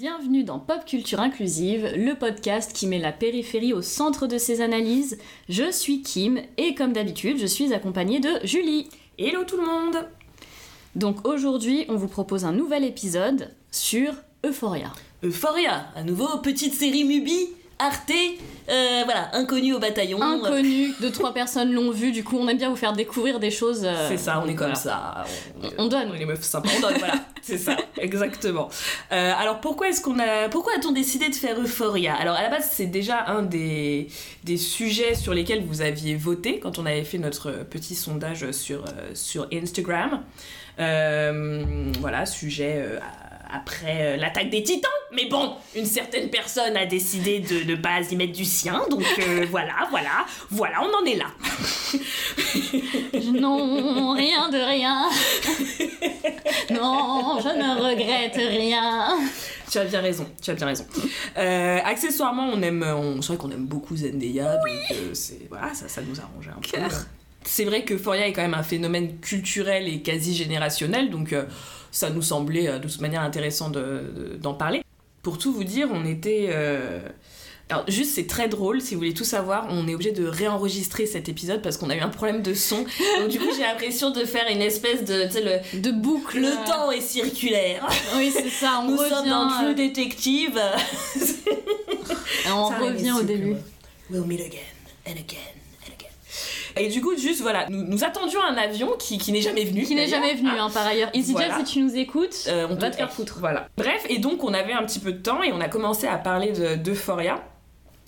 Bienvenue dans Pop Culture Inclusive, le podcast qui met la périphérie au centre de ses analyses. Je suis Kim et comme d'habitude, je suis accompagnée de Julie. Hello tout le monde Donc aujourd'hui, on vous propose un nouvel épisode sur Euphoria. Euphoria, à nouveau petite série Mubi Arte, euh, voilà, inconnu au bataillon. Inconnu, deux trois personnes l'ont vu, du coup on aime bien vous faire découvrir des choses. euh, C'est ça, on est comme ça. On donne. On est les meufs sympas, on donne, voilà. C'est ça, exactement. Euh, alors pourquoi est-ce qu'on a, pourquoi a-t-on décidé de faire Euphoria? Alors à la base c'est déjà un des des sujets sur lesquels vous aviez voté quand on avait fait notre petit sondage sur sur Instagram. Voilà, sujet après euh, l'attaque des titans. Mais bon, une certaine personne a décidé de ne pas y mettre du sien, donc euh, voilà, voilà, voilà, on en est là. Non, rien de rien. Non, je ne regrette rien. Tu as bien raison, tu as bien raison. Euh, accessoirement, on aime, on, c'est vrai qu'on aime beaucoup Zendaya, donc euh, c'est, voilà, ça, ça nous arrangeait un Cœur. peu. C'est vrai que Euphoria est quand même un phénomène culturel et quasi générationnel, donc ça nous semblait euh, de toute manière intéressant de- de- d'en parler. Pour tout vous dire, on était... euh, Alors juste c'est très drôle, si vous voulez tout savoir, on est obligé de réenregistrer cet épisode parce qu'on a eu un problème de son. Donc du coup j'ai l'impression de faire une espèce de... Le, De boucle. le temps est circulaire. Oui, c'est ça, on Nous revient. sommes dans True euh, Detective. on Ça, revient au début. We'll meet again and again. Et du coup, juste voilà, nous, nous attendions un avion qui, qui n'est jamais venu. Qui n'est jamais venu, hein, par ailleurs. EasyJet, Voilà. si tu nous écoutes, Euh, on va te faire foutre. Voilà. Bref, et donc on avait un petit peu de temps et on a commencé à parler de d'Euphoria.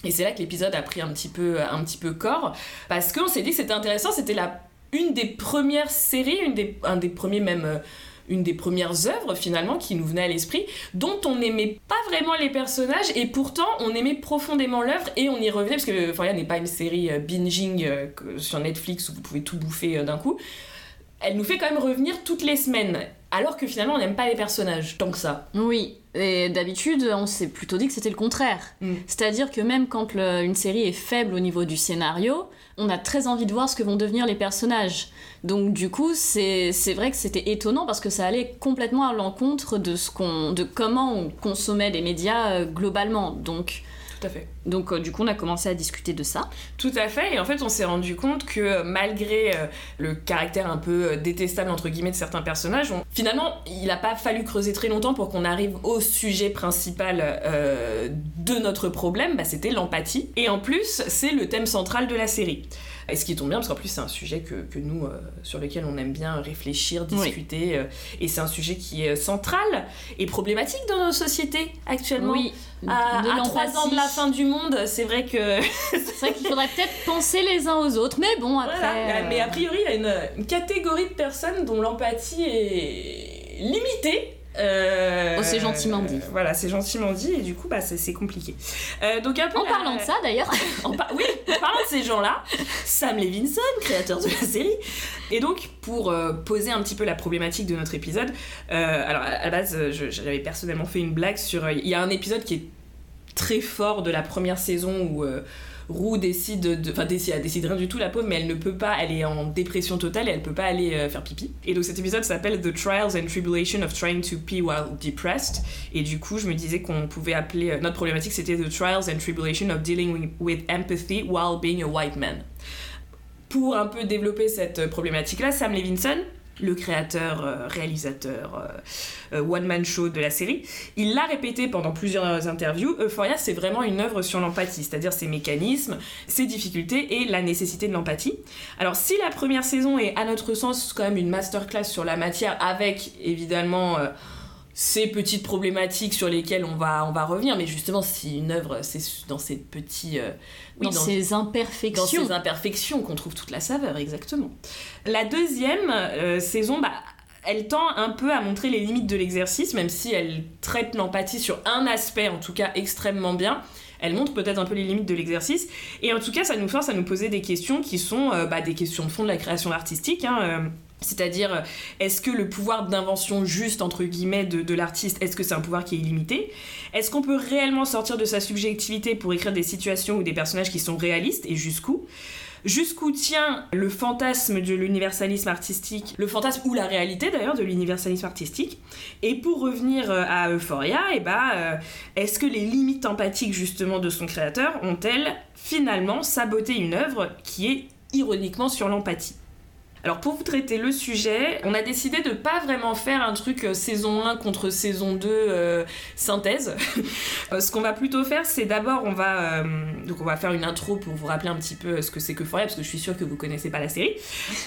Et c'est là que l'épisode a pris un petit peu, un petit peu corps parce qu'on s'est dit que c'était intéressant. C'était la une des premières séries, une des, un des premiers même. Une des premières œuvres finalement qui nous venait à l'esprit, dont on n'aimait pas vraiment les personnages et pourtant on aimait profondément l'œuvre et on y revenait parce que Euphoria n'est pas une série euh, binging euh, sur Netflix où vous pouvez tout bouffer euh, d'un coup. Elle nous fait quand même revenir toutes les semaines, alors que finalement on n'aime pas les personnages tant que ça. Oui, et d'habitude, on s'est plutôt dit que c'était le contraire. Mm. C'est-à-dire que même quand le- une série est faible au niveau du scénario, on a très envie de voir ce que vont devenir les personnages. Donc du coup, c'est vrai que c'était étonnant parce que ça allait complètement à l'encontre de, ce qu'on de comment on consommait les médias euh, globalement. Donc, Donc euh, du coup, on a commencé à discuter de ça. Tout à fait, et en fait on s'est rendu compte que euh, malgré euh, le caractère un peu détestable entre guillemets de certains personnages, on- finalement il n'a pas fallu creuser très longtemps pour qu'on arrive au sujet principal de notre problème, bah, c'était l'empathie. Et en plus c'est le thème central de la série. Et ce qui tombe bien parce qu'en plus c'est un sujet que, que nous, euh, sur lequel on aime bien réfléchir, Oui. discuter, euh, et c'est un sujet qui est euh, central et problématique dans nos sociétés actuellement. Oui, À, de à trois ans de la fin du monde, c'est vrai que C'est vrai qu'il faudrait peut-être penser les uns aux autres, mais bon, après. Voilà, mais a priori, il y a une, une catégorie de personnes dont l'empathie est limitée. Euh, Oh, c'est gentiment dit. euh, voilà, c'est gentiment dit, et du coup, bah, c'est compliqué. Euh, donc un peu En la- parlant de ça, d'ailleurs, par- oui, en parlant de ces gens-là, Sam Levinson, créateur de la série. Et donc, pour euh, poser un petit peu la problématique de notre épisode, alors à la base, j'avais personnellement fait une blague sur. Il y a un épisode qui est très fort de la première saison où. Rue décide de. Enfin, décide, elle décide rien du tout, la pauvre, mais elle ne peut pas, elle est en dépression totale et elle peut pas aller euh, faire pipi. Et donc cet épisode s'appelle The Trials and Tribulation of Trying to Pee While Depressed. Et du coup, je me disais qu'on pouvait appeler. euh, notre problématique, c'était The Trials and Tribulation of Dealing with, with Empathy While Being a White Man. Pour un peu développer cette euh, problématique-là, Sam Levinson, le créateur, euh, réalisateur, euh, euh, one-man show de la série, il l'a répété pendant plusieurs interviews, Euphoria c'est vraiment une œuvre sur l'empathie, c'est-à-dire ses mécanismes, ses difficultés et la nécessité de l'empathie. Alors si la première saison est à notre sens quand même une masterclass sur la matière avec évidemment ces petites problématiques sur lesquelles on va, on va revenir, mais justement si une œuvre c'est dans ces petits... euh, oui, dans dans- dans imperfections. ces imperfections qu'on trouve toute la saveur, exactement. La deuxième euh, saison, bah, elle tend un peu à montrer les limites de l'exercice, même si elle traite l'empathie sur un aspect, en tout cas extrêmement bien. Elle montre peut-être un peu les limites de l'exercice. Et en tout cas, ça nous force à nous poser des questions qui sont euh, bah, des questions de fond de la création artistique. hein, c'est-à-dire, euh, est-ce que le pouvoir d'invention juste, entre guillemets, de, l'artiste, est-ce que c'est un pouvoir qui est illimité? Est-ce qu'on peut réellement sortir de sa subjectivité pour écrire des situations ou des personnages qui sont réalistes et jusqu'où? Jusqu'où tient le fantasme de l'universalisme artistique, le fantasme ou la réalité d'ailleurs de l'universalisme artistique? Et pour revenir euh, à Euphoria, eh bah, est-ce que les limites empathiques justement de son créateur ont-elles finalement saboté une œuvre qui est ironiquement sur l'empathie? Alors pour vous traiter le sujet, on a décidé de pas vraiment faire un truc euh, saison 1 contre saison 2 euh, synthèse. Euh, ce qu'on va plutôt faire, c'est d'abord on va donc on va faire une intro pour vous rappeler un petit peu ce que c'est que Foria parce que je suis sûre que vous connaissez pas la série.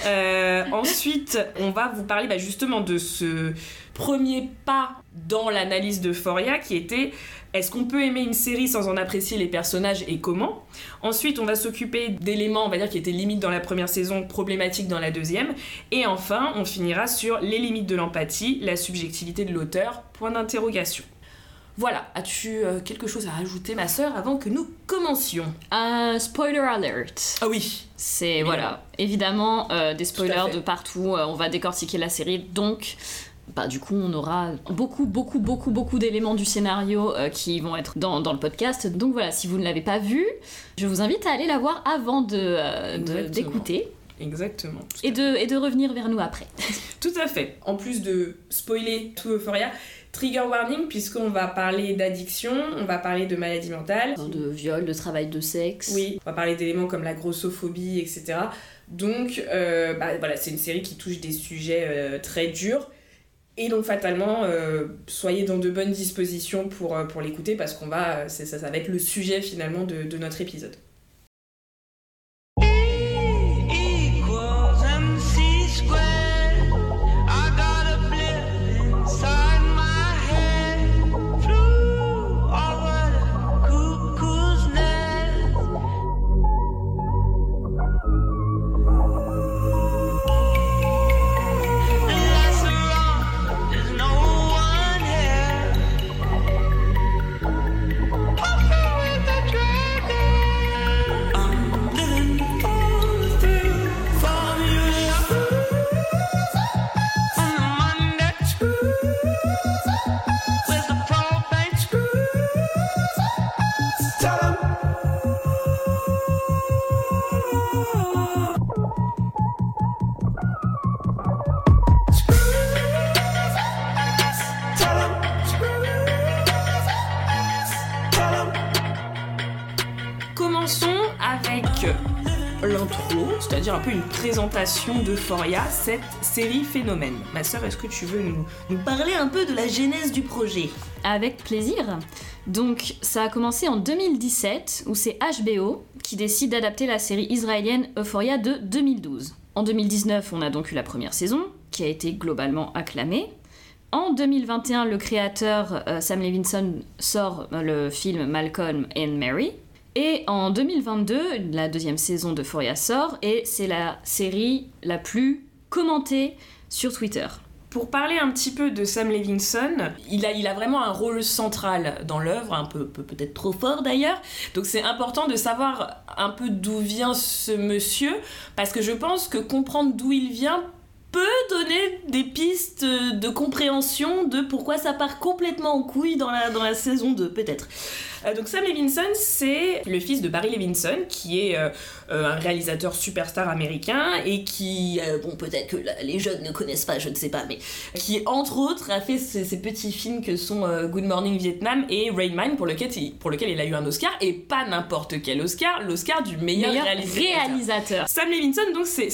ensuite, on va vous parler bah, justement de ce premier pas dans l'analyse de Foria qui était est-ce qu'on peut aimer une série sans en apprécier les personnages et comment? Ensuite, on va s'occuper d'éléments, on va dire, qui étaient limites dans la première saison, problématiques dans la deuxième. Et enfin, on finira sur les limites de l'empathie, la subjectivité de l'auteur, point d'interrogation. Voilà, as-tu euh, quelque chose à rajouter, ma sœur, avant que nous commencions? Un spoiler alert. Ah oui. C'est, voilà, évidemment, euh, des spoilers de partout. Euh, on va décortiquer la série, donc bah, du coup, on aura beaucoup, beaucoup, beaucoup, beaucoup d'éléments du scénario euh, qui vont être dans, le podcast. Donc voilà, si vous ne l'avez pas vu, je vous invite à aller la voir avant de, euh, d'écouter. Exactement. Et de, et de revenir vers nous après. tout à fait. En plus de spoiler tout Euphoria, trigger warning, puisqu'on va parler d'addiction, on va parler de maladie mentale. De viol, de travail de sexe. Oui, on va parler d'éléments comme la grossophobie, etc. Donc, euh, bah, voilà, c'est une série qui touche des sujets très durs et donc fatalement, euh, soyez dans de bonnes dispositions pour, euh, pour l'écouter parce qu'on va, ça, ça va être le sujet finalement de, de notre épisode. Un peu une présentation d'Euphoria, cette série phénomène. Ma sœur, est-ce que tu veux nous, nous parler un peu de la genèse du projet? Avec plaisir. Donc, ça a commencé en 2017, où c'est HBO qui décide d'adapter la série israélienne Euphoria de 2012. En 2019, on a donc eu la première saison, qui a été globalement acclamée. En 2021, le créateur euh, Sam Levinson sort euh, le film Malcolm and Mary, et en 2022, la deuxième saison de Foria sort et c'est la série la plus commentée sur Twitter. Pour parler un petit peu de Sam Levinson, il a, il a vraiment un rôle central dans l'œuvre, un peu peut-être trop fort d'ailleurs. Donc c'est important de savoir un peu d'où vient ce monsieur, parce que je pense que comprendre d'où il vient peut donner des pistes de compréhension de pourquoi ça part complètement en couille dans la, dans la saison 2, peut-être. Euh, donc Sam Levinson, c'est le fils de Barry Levinson, qui est euh, euh, un réalisateur superstar américain et qui, bon peut-être que les jeunes ne connaissent pas, je ne sais pas, mais qui entre autres a fait ces, petits films que sont Good Morning Vietnam et Rain Man pour lequel, il, pour lequel il a eu un Oscar et pas n'importe quel Oscar, l'Oscar du meilleur, réalisateur. Sam Levinson, donc c'est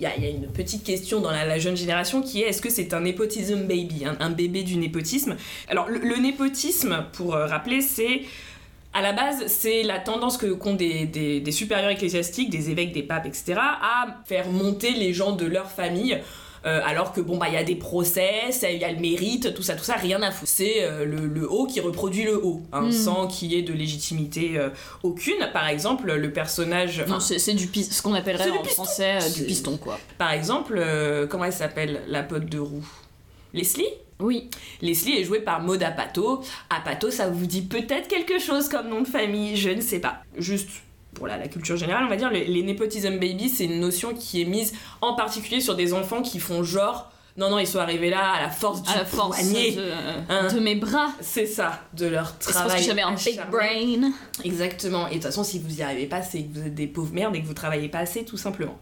il y, a une petite question dans la, jeune génération qui est est-ce que c'est un népotisme baby, un, bébé du népotisme? Alors le, népotisme, pour euh, rappeler, c'est à la base, c'est la tendance que qu'ont des, supérieurs ecclésiastiques, des évêques, des papes, etc., à faire monter les gens de leur famille euh, alors que bon bah il y a des procès, il y a le mérite, tout ça, tout ça, rien à foutre. C'est euh, le, haut qui reproduit le haut, hein, hmm. sans qu'il y ait de légitimité euh, aucune. Par exemple, le personnage. Non, c'est du ce qu'on appellerait en français du piston quoi. Par exemple, comment elle s'appelle la pote de roue Leslie? Oui. Leslie est jouée par Maud Apato. Apato, ça vous dit peut-être quelque chose comme nom de famille, je ne sais pas. Juste pour la, culture générale, on va dire, les, les nepotism babies, c'est une notion qui est mise en particulier sur des enfants qui font genre Non, non, ils sont arrivés là à la force du à la force poignet. de, Hein. de mes bras. C'est ça, de leur C'est parce que travail. j'avais un big brain. Exactement. Et de toute façon, si vous y arrivez pas, c'est que vous êtes des pauvres merdes et que vous travaillez pas assez, tout simplement.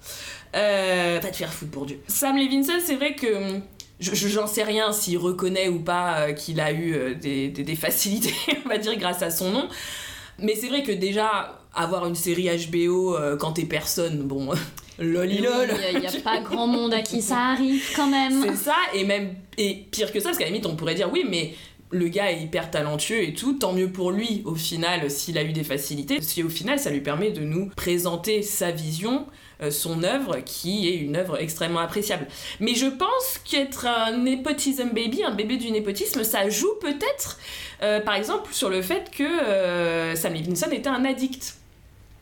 Euh, va te faire foutre pour Dieu. Sam Levinson, c'est vrai que hum, je je- j'en sais rien s'il reconnaît ou pas euh, qu'il a eu euh, des, des- des facilités, on va dire, grâce à son nom. Mais c'est vrai que déjà, avoir une série HBO euh, quand t'es personne, bon, lolilol. Il n'y a, pas grand monde à qui ça arrive quand même. C'est ça, et même et pire que ça, parce qu'à la limite, on pourrait dire oui, mais le gars est hyper talentueux et tout, tant mieux pour lui au final s'il a eu des facilités, parce qu'au final, ça lui permet de nous présenter sa vision, euh, son œuvre, qui est une œuvre extrêmement appréciable. Mais je pense qu'être un népotism baby, un bébé du népotisme, ça joue peut-être, euh, par exemple, sur le fait que euh, Sam Levinson était un addict.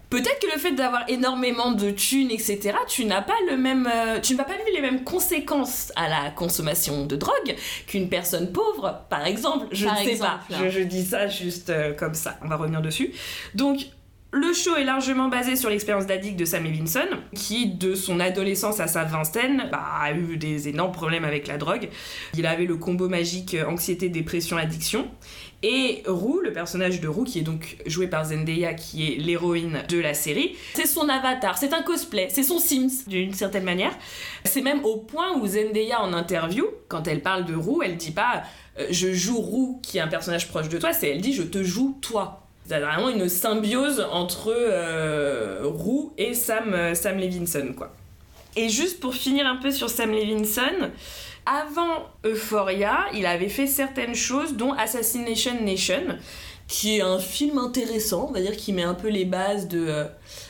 Peut-être que le fait d'avoir énormément de thunes, etc., tu n'as pas le même, euh, tu ne vas pas vivre les mêmes conséquences à la consommation de drogue qu'une personne pauvre, par exemple. Je Par ne sais exemple, pas. Je, je dis ça juste euh, comme ça. On va revenir dessus. Donc. Le show est largement basé sur l'expérience d'addict de Sam Levinson, qui, de son adolescence à sa vingtaine, bah, a eu des énormes problèmes avec la drogue. Il avait le combo magique euh, anxiété, dépression, addiction. Et Roux, le personnage de Roux, qui est donc joué par Zendaya, qui est l'héroïne de la série, c'est son avatar, c'est un cosplay, c'est son Sims d'une certaine manière. C'est même au point où Zendaya en interview, quand elle parle de Roux, elle dit pas euh, je joue Roux, qui est un personnage proche de toi, c'est elle dit je te joue toi. C'est vraiment une symbiose entre euh, et Sam, euh, Sam Levinson, quoi. Et juste pour finir un peu sur Sam Levinson, avant Euphoria, il avait fait certaines choses, dont Assassination Nation, qui est un film intéressant, on va dire, qui met un peu les bases de, euh,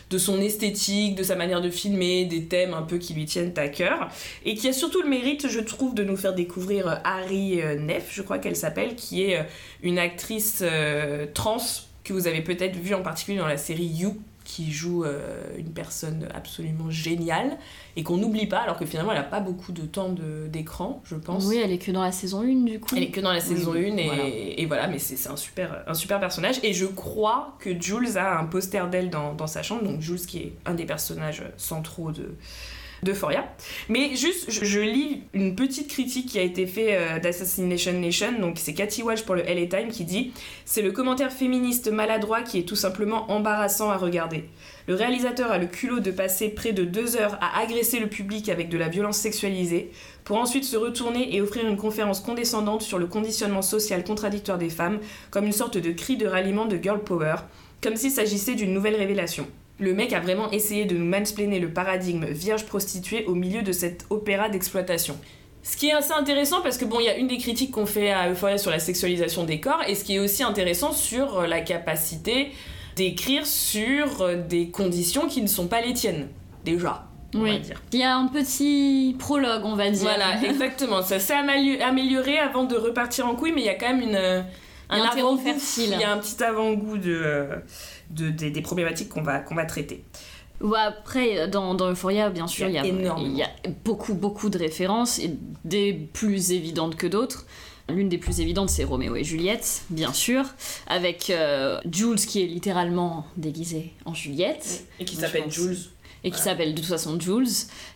de son esthétique, de sa manière de filmer, des thèmes un peu qui lui tiennent à cœur, et qui a surtout le mérite, je trouve, de nous faire découvrir euh, Harry euh, Neff, je crois qu'elle s'appelle, qui est une actrice trans que vous avez peut-être vue en particulier dans la série You, qui joue euh, une personne absolument géniale et qu'on n'oublie pas, alors que finalement elle a pas beaucoup de temps de- d'écran, je pense. Oui, elle est que dans la saison 1 du coup. Elle est que dans la saison Oui, 1 et voilà. et voilà, mais c'est c'est un super, un super personnage. Et je crois que Jules a un poster d'elle dans, dans sa chambre, donc Jules qui est un des personnages centraux de d'Euphoria. Mais juste, je, lis une petite critique qui a été faite euh, d'Assassination Nation, donc c'est Cathy Walsh pour le LA Times qui dit C'est le commentaire féministe maladroit qui est tout simplement embarrassant à regarder. Le réalisateur a le culot de passer près de deux heures à agresser le public avec de la violence sexualisée, pour ensuite se retourner et offrir une conférence condescendante sur le conditionnement social contradictoire des femmes, comme une sorte de cri de ralliement de girl power, comme s'il s'agissait d'une nouvelle révélation. Le mec a vraiment essayé de nous mansplainer le paradigme vierge prostituée au milieu de cet opéra d'exploitation. Ce qui est assez intéressant parce que bon, il y a une des critiques qu'on fait à Euphoria sur la sexualisation des corps, et ce qui est aussi intéressant sur euh, la capacité d'écrire sur euh, des conditions qui ne sont pas les tiennes, déjà, on va Oui. dire. Il y a un petit prologue, on va dire. Voilà, exactement. Ça s'est amélioré avant de repartir en couille, mais il y a quand même une, euh, un avant-goût. fertile. Il y a un petit avant-goût de, de- des, des problématiques qu'on va, qu'on va traiter. Ouais, après, dans, dans Euphoria, bien sûr, Il y a il y a, énormément. il y a beaucoup, beaucoup de références, et des plus évidentes que d'autres. L'une des plus évidentes, c'est Roméo et Juliette, bien sûr, avec euh, Jules qui est littéralement déguisé en Juliette, Et qui s'appelle. Jules. et qui s'appelle de toute façon Jules,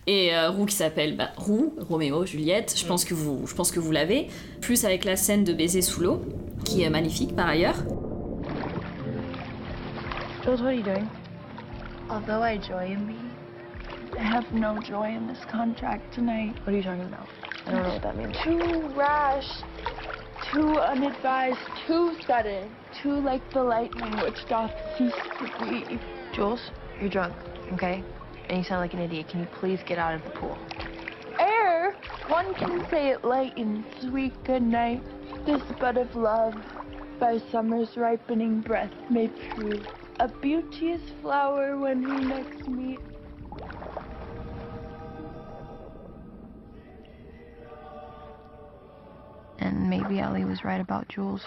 et euh, Roux qui s'appelle bah, Roux, Roméo, Juliette, je Mm. pense que vous, je pense que vous l'avez, plus avec la scène de baiser sous l'eau, qui est magnifique par ailleurs. Jules, what are you doing? Although I joy in me, I have no joy in this contract tonight. What are you talking about? I don't know what that means. Too rash, too unadvised, too sudden, too like the lightning which doth cease to be. Jules, you're drunk, okay? And you sound like an idiot. Can you please get out of the pool? Air! one can say it light and sweet good night, this bud of love by summer's ripening breath may prove a beauteous flower when we next meet. And maybe Ellie was right about Jules.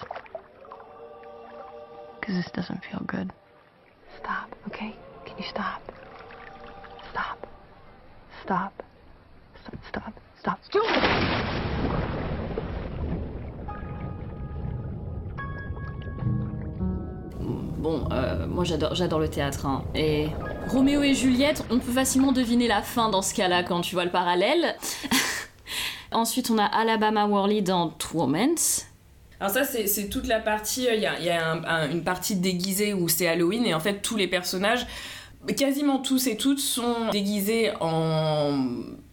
Because this doesn't feel good. Stop, okay? Can you stop? Stop. Stop. Stop, stop, stop. Jules! Bon, euh, moi j'adore, j'adore le théâtre. hein. Et Roméo et Juliette, on peut facilement deviner la fin dans ce cas-là quand tu vois le parallèle. Ensuite, on a Alabama Worley dans True Romance. Alors ça, c'est toute la partie, il y a, une partie déguisée où c'est Halloween, et en fait, tous les personnages, quasiment tous et toutes, sont déguisés en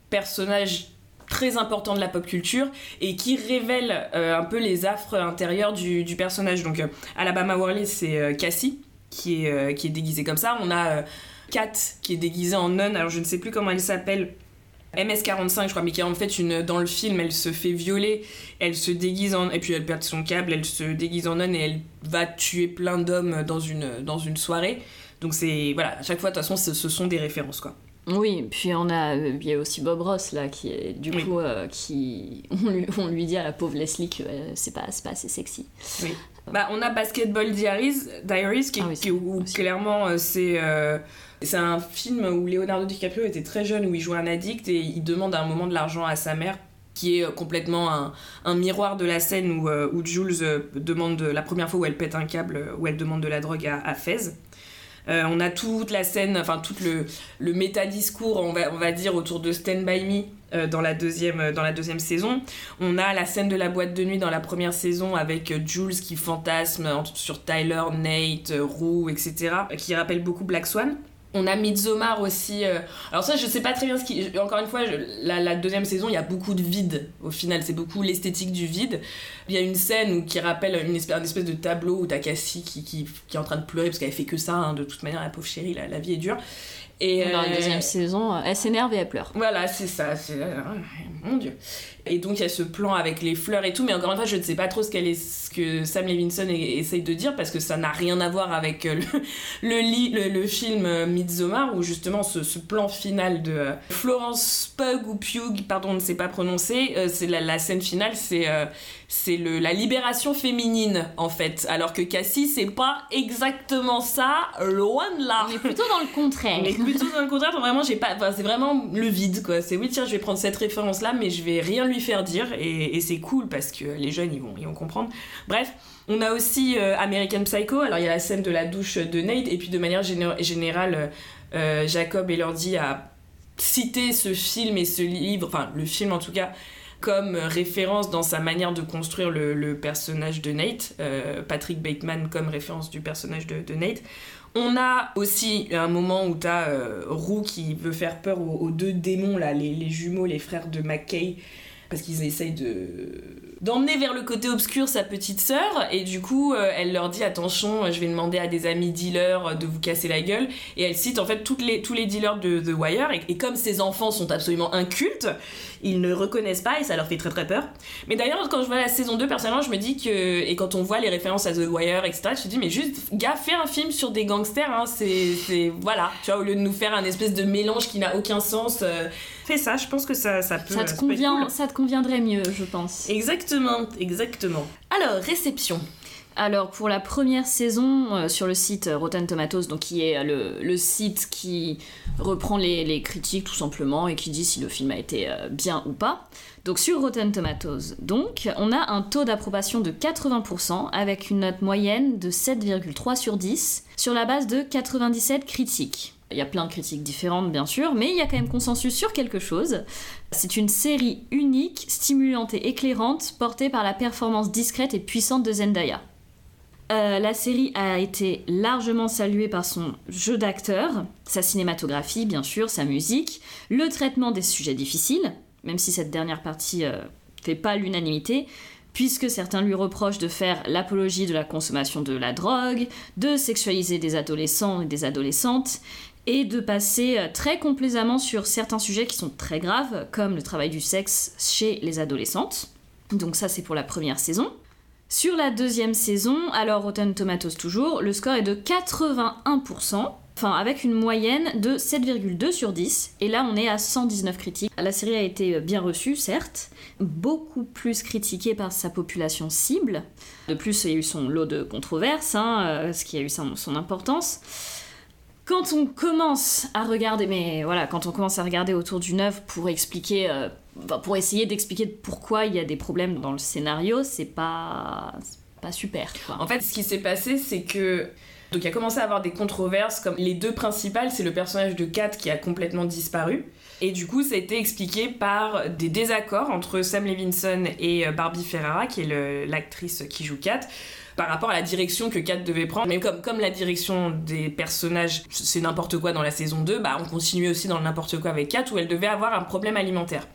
personnages très importants de la pop culture et qui révèlent euh, un peu les affres intérieures du, personnage. Donc, euh, Alabama Worley, c'est euh, Cassie, qui est, qui est déguisée comme ça. On a Kat, qui est déguisée en nonne, alors je ne sais plus comment elle s'appelle, MS45 je crois, mais qui est en fait une dans le film, elle se fait violer, elle se déguise en et puis elle perd son câble, elle se déguise en nonne et elle va tuer plein d'hommes dans une dans une soirée. Donc c'est voilà, à chaque fois de toute façon ce sont des références quoi. Oui, puis on a, euh, il y a aussi Bob Ross là, qui est du Oui. coup, euh, qui, on lui, on lui dit à la pauvre Leslie que euh, c'est pas, c'est pas assez sexy. Bah on a Basketball Diaries, Diaries qui, Ah oui, qui- où aussi. clairement euh, c'est c'est un film où Leonardo DiCaprio était très jeune où il joue un addict et il demande à un moment de l'argent à sa mère qui est complètement un, un miroir de la scène où, où Jules demande de- la première fois où elle pète un câble, où elle demande de la drogue à, à Fez. Euh, on a toute la scène, enfin tout le, le méta-discours, on va, on va dire, autour de Stand By Me euh, dans, la deuxième, euh, dans la deuxième saison. On a la scène de la boîte de nuit dans la première saison avec Jules qui fantasme sur Tyler, Nate, Rue, etc. qui rappelle beaucoup Black Swan. On a Midsommar aussi. euh, Alors ça, je sais pas très bien ce qui... Encore une fois, je- la, la deuxième saison, il y a beaucoup de vide. Au final, c'est beaucoup l'esthétique du vide. Il y a une scène où, qui rappelle une espèce, une espèce de tableau où t'as Cassie qui, qui, qui est en train de pleurer parce qu'elle fait que ça. hein. De toute manière, la pauvre chérie, la, la vie est dure. Et, Dans la euh, deuxième saison, euh, elle s'énerve et elle pleure. voilà, c'est ça. Mon dieu. Et donc, il y a ce plan avec les fleurs et tout, mais encore une fois, je ne sais pas trop ce, qu'elle est, ce que Sam Levinson essaye de dire parce que ça n'a rien à voir avec euh, le, le, li- le, le film euh, Midsommar où justement ce, ce plan final de euh, Florence Pug ou Pugh, pardon, on ne sait pas prononcer, euh, c'est la, la scène finale, c'est euh, c'est la libération féminine en fait. Alors que Cassie, c'est pas exactement ça, loin de là. On est plutôt dans le contraire. Mais plutôt dans le contraire, vraiment, j'ai pas. Enfin, c'est vraiment le vide, quoi. C'est oui, tiens, je vais prendre cette référence-là, mais je vais rien lui faire dire, et, c'est cool parce que les jeunes, ils vont, ils vont comprendre. Bref, on a aussi euh, American Psycho. Alors, il y a la scène de la douche de Nate, et puis de manière géné- générale, euh, Jacob Elordi a cité ce film et ce livre, enfin, le film en tout cas, comme référence dans sa manière de construire le, personnage de Nate, euh, Patrick Bateman comme référence du personnage de, Nate. On a aussi un moment où t'as euh, Roux qui veut faire peur aux, aux deux démons, là, les, les jumeaux, les frères de McKay, parce qu'ils essayent de d'emmener vers le côté obscur sa petite sœur et du coup euh, elle leur dit attention je vais demander à des amis dealers euh, de vous casser la gueule. Et elle cite en fait les, tous les dealers de The Wire et, comme ces enfants sont absolument incultes ils ne reconnaissent pas et ça leur fait très très peur. Mais d'ailleurs quand je vois la saison 2 personnellement je me dis que et quand on voit les références à The Wire etc je me dis mais juste gars fais un film sur des gangsters hein, c'est- voilà. Tu vois au lieu de nous faire un espèce de mélange qui n'a aucun sens euh, fais ça je pense que ça, ça peut Ça te, ça convient, cool. ça te conviendrait mieux, je pense. Exactement, exactement. Alors, réception. Alors pour la première saison euh, sur le site euh, Rotten Tomatoes, donc qui est le, le site qui reprend les, les critiques tout simplement et qui dit si le film a été euh, bien ou pas. Donc sur Rotten Tomatoes, donc on a un taux d'approbation de 80% avec une note moyenne de 7,3 sur 10 sur la base de 97 critiques. Il y a plein de critiques différentes bien sûr, mais il y a quand même consensus sur quelque chose. C'est une série unique, stimulante et éclairante, portée par la performance discrète et puissante de Zendaya. Euh, la série a été largement saluée par son jeu d'acteur, sa cinématographie bien sûr, sa musique, le traitement des sujets difficiles, même si cette dernière partie euh, fait pas l'unanimité, puisque certains lui reprochent de faire l'apologie de la consommation de la drogue, de sexualiser des adolescents et des adolescentes, et de passer euh, très complaisamment sur certains sujets qui sont très graves, comme le travail du sexe chez les adolescentes. Donc ça c'est pour la première saison. Sur la deuxième saison, alors Rotten Tomatoes toujours, le score est de 81%, enfin avec une moyenne de 7,2 sur 10, et là on est à 119 critiques. La série a été bien reçue, certes, beaucoup plus critiquée par sa population cible. De plus, il y a eu son lot de controverses, hein, euh, ce qui a eu son importance. Quand on commence à regarder, mais voilà, quand on commence à regarder autour d'une œuvre pour expliquer, euh, pour essayer d'expliquer pourquoi il y a des problèmes dans le scénario, c'est pas pas super. En fait, ce qui s'est passé, c'est que. Donc, il a commencé à avoir des controverses, comme les deux principales, c'est le personnage de Kat qui a complètement disparu. Et du coup, ça a été expliqué par des désaccords entre Sam Levinson et euh, Barbie Ferrara, qui est l'actrice qui joue Kat, par rapport à la direction que Kat devait prendre. Mais comme, comme la direction des personnages, c'est n'importe quoi dans la saison 2, bah, on continuait aussi dans le n'importe quoi avec Kat, où elle devait avoir un problème alimentaire.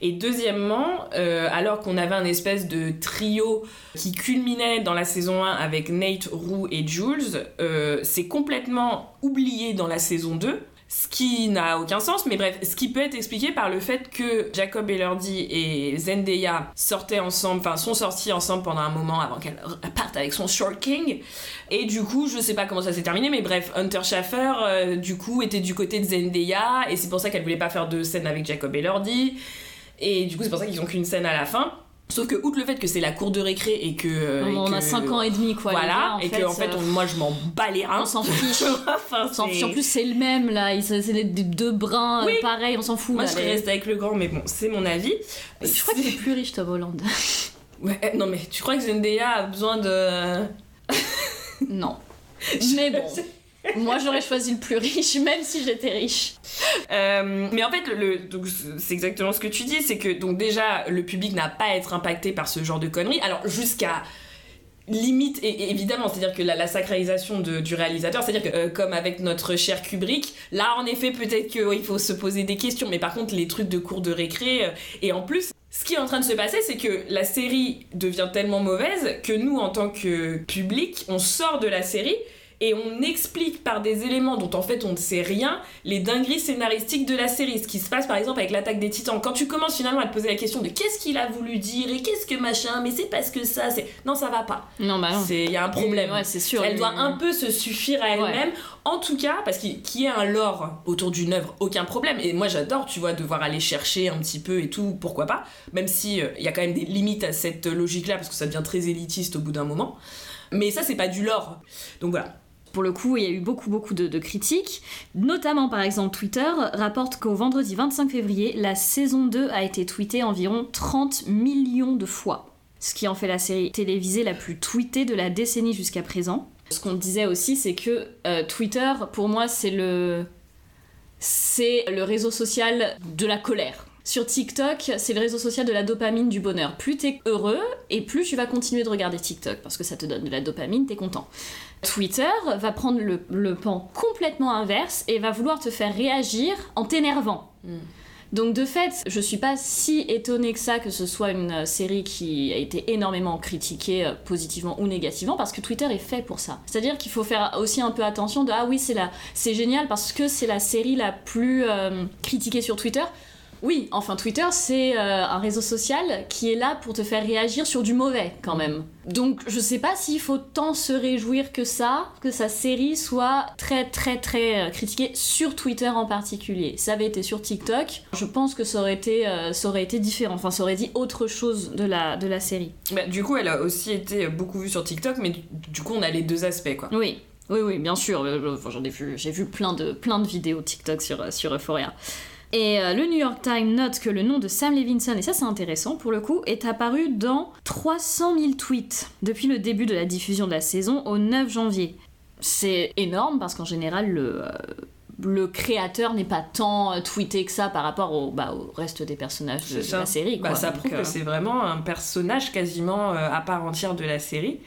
Et deuxièmement, euh, alors qu'on avait un espèce de trio qui culminait dans la saison 1 avec Nate, Roux et Jules, euh, c'est complètement oublié dans la saison 2. Ce qui n'a aucun sens, mais bref, ce qui peut être expliqué par le fait que Jacob Elordi et Zendaya sortaient ensemble, enfin sont sortis ensemble pendant un moment avant qu'elle parte avec son Short King. Et du coup, je sais pas comment ça s'est terminé, mais bref, Hunter Schaffer, euh, du coup, était du côté de Zendaya, et c'est pour ça qu'elle voulait pas faire de scène avec Jacob Elordi. Et du coup, c'est pour ça qu'ils ont qu'une scène à la fin. Sauf que, outre le fait que c'est la cour de récré et que. euh, et on que- a 5 ans et demi, quoi. Voilà, gars, et fait, que en fait, euh, on- moi je m'en bats les reins. on s'en fiche. enfin, on s'en c'est- fiche. En plus, c'est le même là. C'est les deux brins, euh, Oui. pareil, on s'en fout. moi là, je les- restée avec le grand, mais bon, c'est mon avis. Je crois que t'es plus riche, Tom Holland. Ouais, non, mais tu crois que Zendaya a besoin de. non. Mais bon. Moi, j'aurais choisi le plus riche, même si j'étais riche. Euh, mais en fait, le, donc, c'est exactement ce que tu dis, c'est que donc déjà, le public n'a pas à être impacté par ce genre de conneries. Alors, jusqu'à limite, évidemment, c'est-à-dire que la, la sacralisation de- du réalisateur, c'est-à-dire que euh, comme avec notre cher Kubrick, là, en effet, peut-être qu'il faut se poser des questions, mais par contre, les trucs de cours de récré, euh, et en plus, ce qui est en train de se passer, c'est que la série devient tellement mauvaise que nous, en tant que public, on sort de la série et on explique par des éléments dont en fait on ne sait rien les dingueries scénaristiques de la série. Ce qui se passe par exemple avec l'attaque des titans. Quand tu commences finalement à te poser la question de qu'est-ce qu'il a voulu dire et qu'est-ce que machin, mais c'est parce que ça, c'est. Non, ça va pas. Non, bah non. C'est- Il y a un problème. Ouais, c'est sûr. Elle doit un peu se suffire à elle-même. En tout cas, parce qu'il y ait un lore autour d'une œuvre, aucun problème. Et moi, j'adore, tu vois, devoir aller chercher un petit peu et tout, pourquoi pas. Même si euh, il y a quand même des limites à cette logique-là, parce que ça devient très élitiste au bout d'un moment. Mais ça, c'est pas du lore. Donc voilà. Pour le coup, il y a eu beaucoup, beaucoup de, critiques. Notamment, par exemple, Twitter rapporte qu'au vendredi 25 février, la saison 2 a été tweetée environ 30 millions de fois. Ce qui en fait la série télévisée la plus tweetée de la décennie jusqu'à présent. Ce qu'on disait aussi, c'est que euh, Twitter, pour moi. C'est le réseau social de la colère. Sur TikTok, c'est le réseau social de la dopamine du bonheur. Plus t'es heureux, et plus tu vas continuer de regarder TikTok, parce que ça te donne de la dopamine, t'es content. Twitter va prendre le, le pan complètement inverse et va vouloir te faire réagir en t'énervant. Mm. Donc de fait, je suis pas si étonnée que ça que ce soit une euh, série qui a été énormément critiquée euh, positivement ou négativement parce que Twitter est fait pour ça. C'est-à-dire qu'il faut faire aussi un peu attention de ah oui c'est la c'est génial parce que c'est la série la plus euh, critiquée sur Twitter. Oui, enfin Twitter c'est euh, un réseau social qui est là pour te faire réagir sur du mauvais quand même. Donc je sais pas s'il faut tant se réjouir que ça, que sa série soit très très très euh, critiquée sur Twitter en particulier. Ça avait été sur TikTok, je pense que ça aurait été, euh, ça aurait été différent, enfin ça aurait dit autre chose de la, de la série. Bah, du coup, elle a aussi été beaucoup vue sur TikTok, mais du, du coup, on a les deux aspects, quoi. Oui, oui, oui, bien sûr. enfin, J'en ai vu, j'ai vu plein de, plein de vidéos TikTok sur, sur Euphoria. Et euh, le New York Times note que le nom de Sam Levinson, et ça c'est intéressant pour le coup, est apparu dans 300 000 tweets depuis le début de la diffusion de la saison au 9 janvier. C'est énorme parce qu'en général le, euh, le créateur n'est pas tant euh, tweeté que ça par rapport au, bah, au reste des personnages de, de la série. Bah, ça Donc, prouve euh, que c'est vraiment un personnage quasiment euh, à part entière de la série.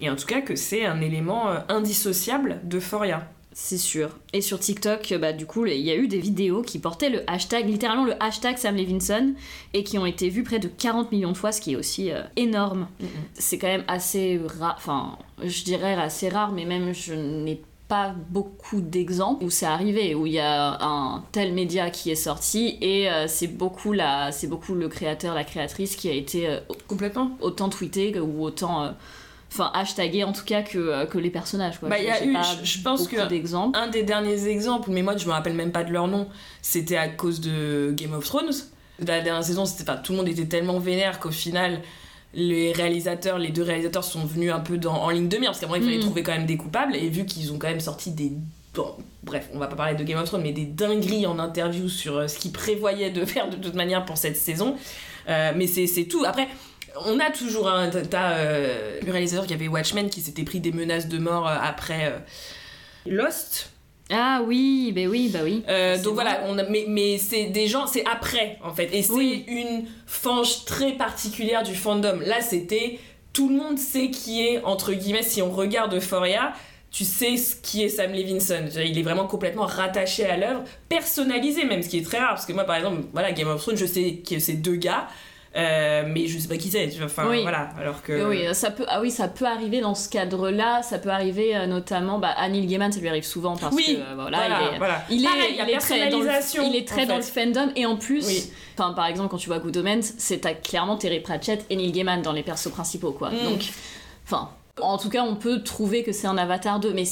Et en tout cas que c'est un élément euh, indissociable d'Euphoria. C'est sûr. Et sur TikTok, bah, du coup, il y a eu des vidéos qui portaient le hashtag, littéralement le hashtag Sam Levinson, et qui ont été vues près de 40 millions de fois, ce qui est aussi euh, énorme. C'est quand même assez rare, enfin, je dirais assez rare, mais même je n'ai pas beaucoup d'exemples où c'est arrivé, où il y a un tel média qui est sorti, et euh, c'est beaucoup, la, c'est beaucoup le créateur, la créatrice qui a été euh, Complètement. autant tweeté ou autant... Enfin, hashtagué en tout cas que, euh, que les personnages. Quoi. Bah, il y a eu- je- pense que- d'exemples. Un des derniers exemples, mais moi je me rappelle même pas de leur nom, c'était à cause de Game of Thrones. La dernière saison, c'était, enfin, tout le monde était tellement vénère qu'au final, les réalisateurs, les deux réalisateurs sont venus un peu dans, en ligne de mire, parce qu'avant il fallait Mhm. trouver quand même des coupables, et vu qu'ils ont quand même sorti des. bon, bref, on va pas parler de Game of Thrones, mais des dingueries en interview sur euh, ce qu'ils prévoyaient de faire de toute manière pour cette saison. Euh, mais c'est tout. Après, On a toujours un. T'as euh, le réalisateur qui avait Watchmen qui s'était pris des menaces de mort euh, après euh, Lost. Ah oui, bah oui, bah oui. Euh, donc voilà, on a, mais, mais c'est des gens, c'est après en fait. Et c'est Oui. une fange très particulière du fandom. Là, c'était. Tout le monde sait qui est, entre guillemets, si on regarde Euphoria, tu sais ce qui est Sam Levinson. Il est vraiment complètement rattaché à l'œuvre, personnalisé même, ce qui est très rare. Parce que moi, par exemple, voilà, Game of Thrones, je sais que c'est deux gars, euh, mais je sais pas qui c'est. tu vois. Enfin, Oui. voilà. Alors que. Oui, ça peut, ah oui, ça peut arriver dans ce cadre-là. Ça peut arriver euh, notamment bah, à Neil Gaiman, ça lui arrive souvent parce Oui, que euh, voilà, voilà, il est, voilà. il est, Pareil, la il est très dans le, il est très fandom et en plus, Oui. enfin par exemple quand tu vois Good Omens, c'est clairement Terry Pratchett et Neil Gaiman dans les persos principaux quoi. Mm. Donc, enfin, en tout cas on peut trouver que c'est un Avatar 2, mais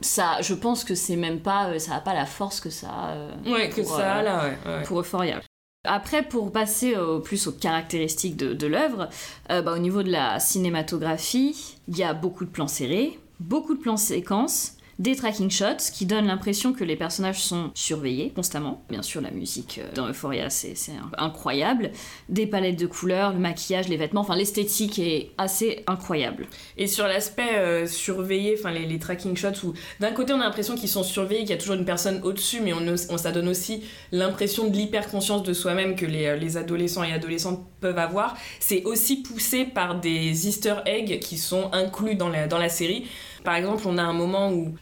ça, je pense que c'est même pas, euh, ça a pas la force que ça. a, euh, que ça, euh, là, ouais. ouais. pour Euphoria. Après, pour passer au- plus aux caractéristiques de, de l'œuvre, euh, bah, au niveau de la cinématographie, il y a beaucoup de plans serrés, beaucoup de plans séquences, des tracking shots qui donnent l'impression que les personnages sont surveillés constamment. Bien sûr, la musique euh, dans Euphoria, c'est incroyable. Des palettes de couleurs, le maquillage, les vêtements, enfin l'esthétique est assez incroyable. Et sur l'aspect euh, surveillé, enfin les, tracking shots, où d'un côté on a l'impression qu'ils sont surveillés, qu'il y a toujours une personne au-dessus, mais on, ça donne aussi l'impression de l'hyper-conscience de soi-même que les, euh, les adolescents et adolescentes peuvent avoir. C'est aussi poussé par des easter eggs qui sont inclus dans la série. Par exemple, on a un moment où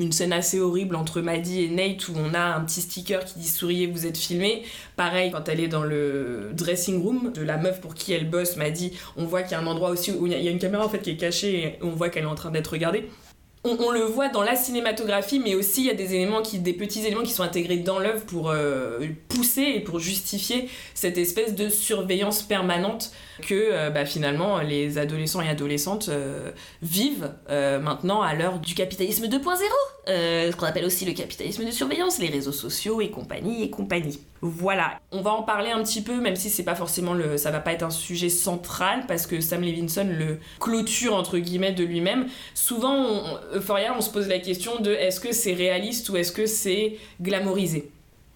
une scène assez horrible entre Maddie et Nate où on a un petit sticker qui dit souriez, vous êtes filmé. Pareil, quand elle est dans le dressing room de la meuf pour qui elle bosse, Maddie, on voit qu'il y a un endroit aussi où il y a- il y a une caméra en fait qui est cachée et on voit qu'elle est en train d'être regardée. On, le voit dans la cinématographie, mais aussi il y a des éléments qui, des petits éléments qui sont intégrés dans l'œuvre pour euh, pousser et pour justifier cette espèce de surveillance permanente que euh, bah, finalement les adolescents et adolescentes euh, vivent maintenant à l'heure du capitalisme 2.0, euh, ce qu'on appelle aussi le capitalisme de surveillance, les réseaux sociaux et compagnie et compagnie. Voilà, on va en parler un petit peu, même si c'est pas forcément le, ça va pas être un sujet central parce que Sam Levinson le clôture entre guillemets de lui-même. Souvent, on, Euphoria, on se pose la question de est-ce que c'est réaliste ou est-ce que c'est glamourisé.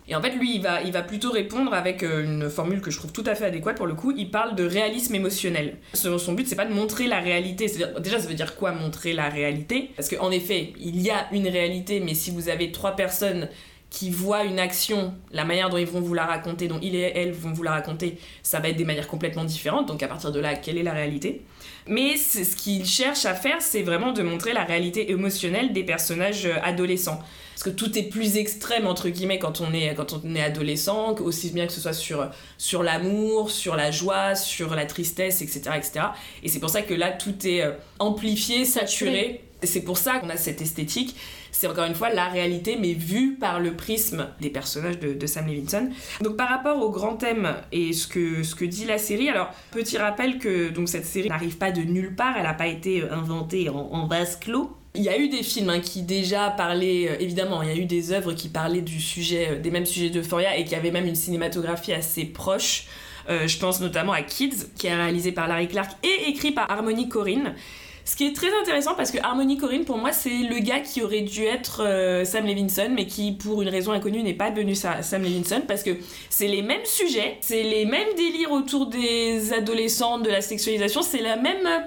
Et en fait, lui, il va, il va plutôt répondre avec euh, une formule que je trouve tout à fait adéquate pour le coup. Il parle de réalisme émotionnel. Son, son but, c'est pas de montrer la réalité. Déjà, ça veut dire quoi montrer la réalité? Parce qu'en effet, il y a une réalité, mais si vous avez trois personnes qui voient une action, la manière dont ils vont vous la raconter, dont il et elle vont vous la raconter, ça va être des manières complètement différentes. Donc à partir de là, quelle est la réalité? Mais ce qu'il cherche à faire, c'est vraiment de montrer la réalité émotionnelle des personnages euh, adolescents. Parce que tout est plus extrême, entre guillemets, quand on est, quand on est adolescent, aussi bien que ce soit sur, sur l'amour, sur la joie, sur la tristesse, etc. etc. Et c'est pour ça que là, tout est euh, amplifié, saturé. C'est pour ça qu'on a cette esthétique. C'est encore une fois la réalité, mais vue par le prisme des personnages de, Sam Levinson. Donc par rapport au grand thème et ce que, ce que dit la série, alors petit rappel que donc, cette série n'arrive pas de nulle part, elle n'a pas été euh, inventée en, vase clos. Il y a eu des films hein, qui déjà parlaient, euh, évidemment, il y a eu des œuvres qui parlaient du sujet, euh, des mêmes sujets d'Euphoria et qui avaient même une cinématographie assez proche. Je pense notamment à Kids, qui est réalisé par Larry Clark et écrit par Harmony Corinne. Ce qui est très intéressant parce que Harmony Corinne, pour moi, c'est le gars qui aurait dû être euh, Sam Levinson, mais qui, pour une raison inconnue, n'est pas devenu Sa- Sam Levinson parce que c'est les mêmes sujets, c'est les mêmes délires autour des adolescents, de la sexualisation, c'est la même. euh,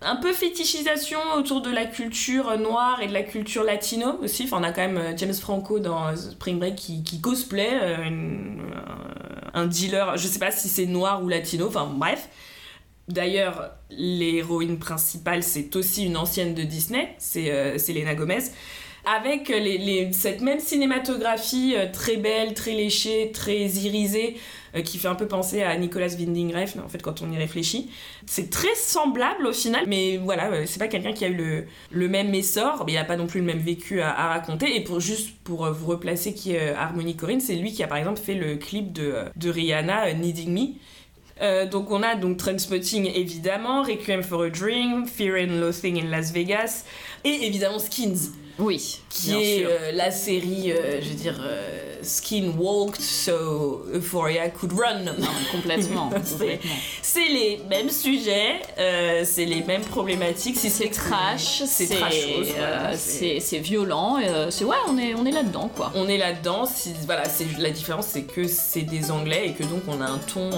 un peu fétichisation autour de la culture noire et de la culture latino aussi. Enfin, on a quand même euh, James Franco dans Spring Break qui, qui cosplay un dealer, je sais pas si c'est noir ou latino, enfin bref. D'ailleurs, l'héroïne principale, c'est aussi une ancienne de Disney, c'est euh, Gomez. Avec les- cette même cinématographie euh, très belle, très léchée, très irisée, euh, qui fait un peu penser à Nicolas Winding Refn, en fait, quand on y réfléchit. C'est très semblable au final, mais voilà, euh, c'est pas quelqu'un qui a eu le, le même essor, mais il a pas non plus le même vécu à, raconter. Et pour juste pour euh, vous replacer qui est euh, Harmony Corinne, c'est lui qui a par exemple fait le clip de, euh, de Rihanna, euh, Needing Me. Euh, donc on a donc Trainspotting évidemment, Requiem for a Dream, Fear and Loathing in Las Vegas, et évidemment Skins, Oui, qui est euh, la série, euh, je veux dire, euh, Skin walked so Euphoria could run. Non, complètement, C'est- les mêmes sujets, c'est les mêmes problématiques, si C'est trash, c'est c'est violent, c'est ouais, on est on est là-dedans quoi. on est là-dedans. Si, voilà, c'est la différence, c'est que c'est des Anglais et que donc on a un ton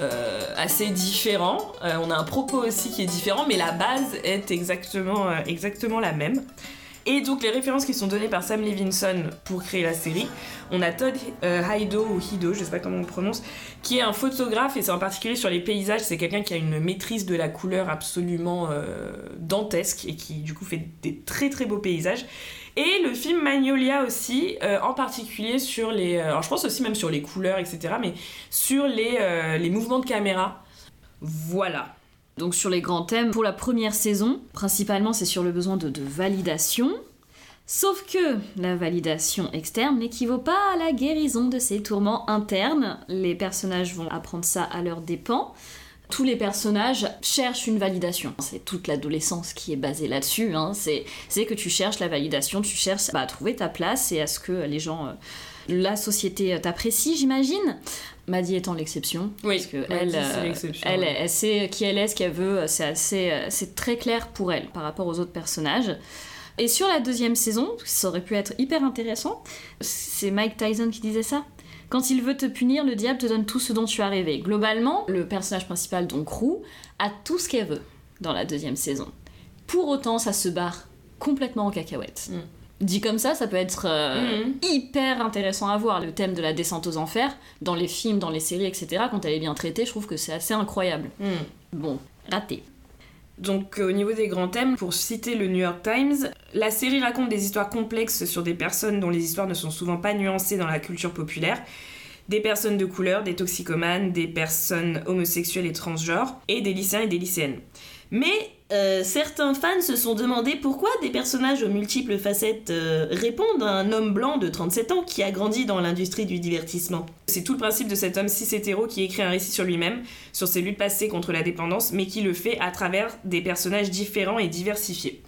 euh, assez différent. Euh, on a un propos aussi qui est différent, mais la base est exactement, euh, exactement la même. Et donc les références qui sont données par Sam Levinson pour créer la série, on a Todd Hido ou Hido, je sais pas comment on le prononce, qui est un photographe et c'est en particulier sur les paysages, c'est quelqu'un qui a une maîtrise de la couleur absolument dantesque et qui du coup fait des très très beaux paysages. Et le film Magnolia aussi, euh, en particulier sur les... euh, alors je pense aussi même sur les couleurs, etc. Mais sur les, euh, les mouvements de caméra. Voilà. Donc sur les grands thèmes, pour la première saison, principalement c'est sur le besoin de, de validation. Sauf que la validation externe n'équivaut pas à la guérison de ces tourments internes. Les personnages vont apprendre ça à leurs dépens. Tous les personnages cherchent une validation. C'est toute l'adolescence qui est basée là-dessus. hein. C'est que tu cherches la validation, tu cherches bah, à trouver ta place et à ce que les gens, euh, la société euh, t'apprécie, j'imagine. Maddy étant l'exception. Oui, parce que elle, c'est euh, l'exception, elle, ouais. elle sait qui elle est, ce qu'elle veut. C'est assez, c'est très clair pour elle par rapport aux autres personnages. Et sur la deuxième saison, ça aurait pu être hyper intéressant. C'est Mike Tyson qui disait ça. Quand il veut te punir, le diable te donne tout ce dont tu as rêvé. Globalement, le personnage principal, donc Roux, a tout ce qu'elle veut dans la deuxième saison. Pour autant, ça se barre complètement en cacahuète. Mm. Dit comme ça, ça peut être euh, Mhm. hyper intéressant à voir. Le thème de la descente aux enfers, dans les films, dans les séries, etc., quand elle est bien traitée, je trouve que c'est assez incroyable. Hmm. Bon, raté. Donc euh, au niveau des grands thèmes, pour citer le New York Times, la série raconte des histoires complexes sur des personnes dont les histoires ne sont souvent pas nuancées dans la culture populaire. Des personnes de couleur, des toxicomanes, des personnes homosexuelles et transgenres, et des lycéens et des lycéennes. Mais euh, certains fans se sont demandé pourquoi des personnages aux multiples facettes euh, répondent à un homme blanc de 37 ans qui a grandi dans l'industrie du divertissement. C'est tout le principe de cet homme cis hétéro qui écrit un récit sur lui-même, sur ses luttes passées contre la dépendance, mais qui le fait à travers des personnages différents et diversifiés.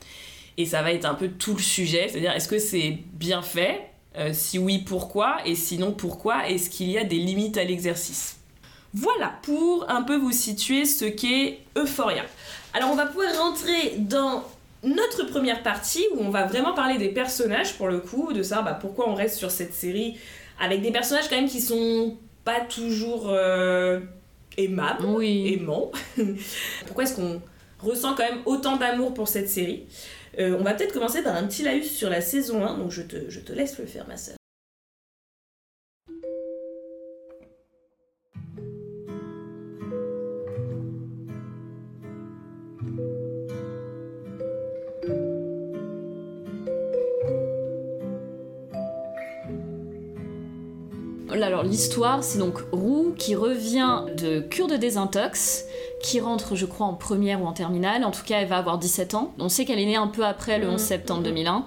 Et ça va être un peu tout le sujet, c'est-à-dire est-ce que c'est bien fait? Euh, Si oui, pourquoi? Et sinon, pourquoi Est-ce qu'il y a des limites à l'exercice? Voilà, pour un peu vous situer ce qu'est Euphoria. Alors on va pouvoir rentrer dans notre première partie où on va vraiment parler des personnages pour le coup, de savoir bah, pourquoi on reste sur cette série avec des personnages quand même qui sont pas toujours euh, aimables, Oui. aimants. pourquoi est-ce qu'on ressent quand même autant d'amour pour cette série? Euh, On va peut-être commencer par un petit laïus sur la saison 1, donc je te, je te laisse le faire ma sœur. L'histoire, c'est donc Roux qui revient de cure de désintox, qui rentre, je crois, en première ou en terminale. En tout cas, elle va avoir 17 ans. On sait qu'elle est née un peu après le 11 septembre 2001.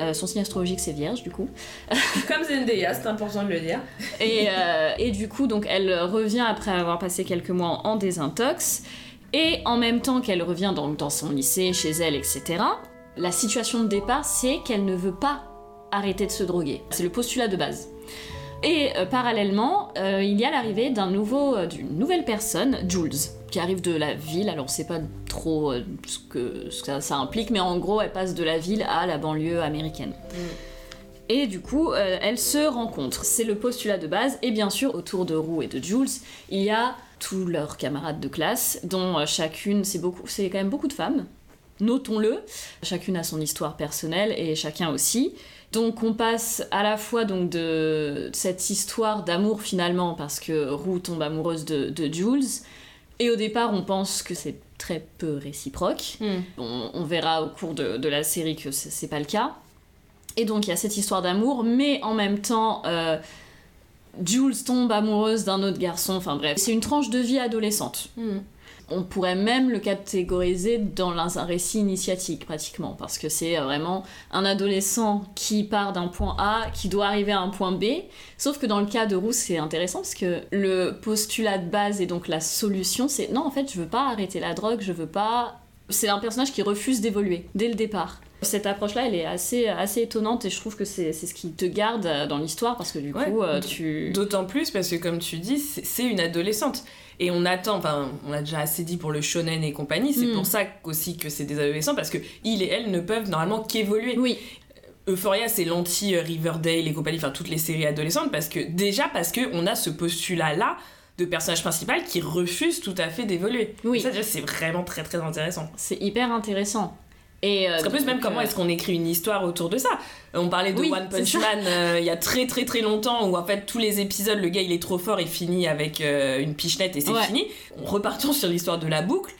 Euh, son signe astrologique, c'est Vierge, du coup. Comme Zendaya, c'est important de le dire. Et, euh, et du coup, donc, elle revient après avoir passé quelques mois en désintox. Et en même temps qu'elle revient dans, dans son lycée, chez elle, etc., la situation de départ, c'est qu'elle ne veut pas arrêter de se droguer. C'est le postulat de base. Et euh, parallèlement, euh, il y a l'arrivée d'un nouveau, euh, d'une nouvelle personne, Jules, qui arrive de la ville. Alors, on sait pas trop ce que, ce que ça, ça implique, mais en gros, elle passe de la ville à la banlieue américaine. Et du coup, euh, elles se rencontrent. C'est le postulat de base. Et bien sûr, autour de Roux et de Jules, il y a tous leurs camarades de classe, dont chacune, c'est beaucoup, c'est quand même beaucoup de femmes. Notons-le. Chacune a son histoire personnelle et chacun aussi. Donc on passe à la fois donc de cette histoire d'amour finalement parce que Roux tombe amoureuse de, de Jules et au départ on pense que c'est très peu réciproque. On, on verra au cours de, de la série que c'est pas le cas. Et donc il y a cette histoire d'amour, mais en même temps, euh, Jules tombe amoureuse d'un autre garçon. Enfin bref, c'est une tranche de vie adolescente. On pourrait même le catégoriser dans un récit initiatique pratiquement, parce que c'est vraiment un adolescent qui part d'un point A, qui doit arriver à un point B. Sauf que dans le cas de Roux, c'est intéressant parce que le postulat de base et donc la solution, c'est non, en fait, je veux pas arrêter la drogue, je veux pas. C'est un personnage qui refuse d'évoluer dès le départ. Cette approche-là, elle est assez, assez étonnante et je trouve que c'est ce qui te garde dans l'histoire parce que du Ouais. coup, euh, tu. D'autant plus parce que, comme tu dis, c'est une adolescente. Et on attend, enfin, on a déjà assez dit pour le shonen et compagnie, c'est Mm. pour ça aussi que c'est des adolescents, parce que et elle ne peuvent normalement qu'évoluer. Oui, Euphoria, c'est l'anti-Riverdale et compagnie, enfin, toutes les séries adolescentes, parce que, déjà, parce que on a ce postulat-là de personnage principal qui refuse tout à fait d'évoluer. Oui. Ça, déjà, c'est vraiment très très intéressant. C'est hyper intéressant. Et, euh, Parce qu'en plus, même comment euh, est-ce qu'on écrit une histoire autour de ça On parlait de Oui, One Punch. Man euh, il y a très très très longtemps où en fait tous les épisodes, le gars il est trop fort, il finit avec euh, une pichenette et c'est Ouais. fini. Repartons sur l'histoire de la boucle.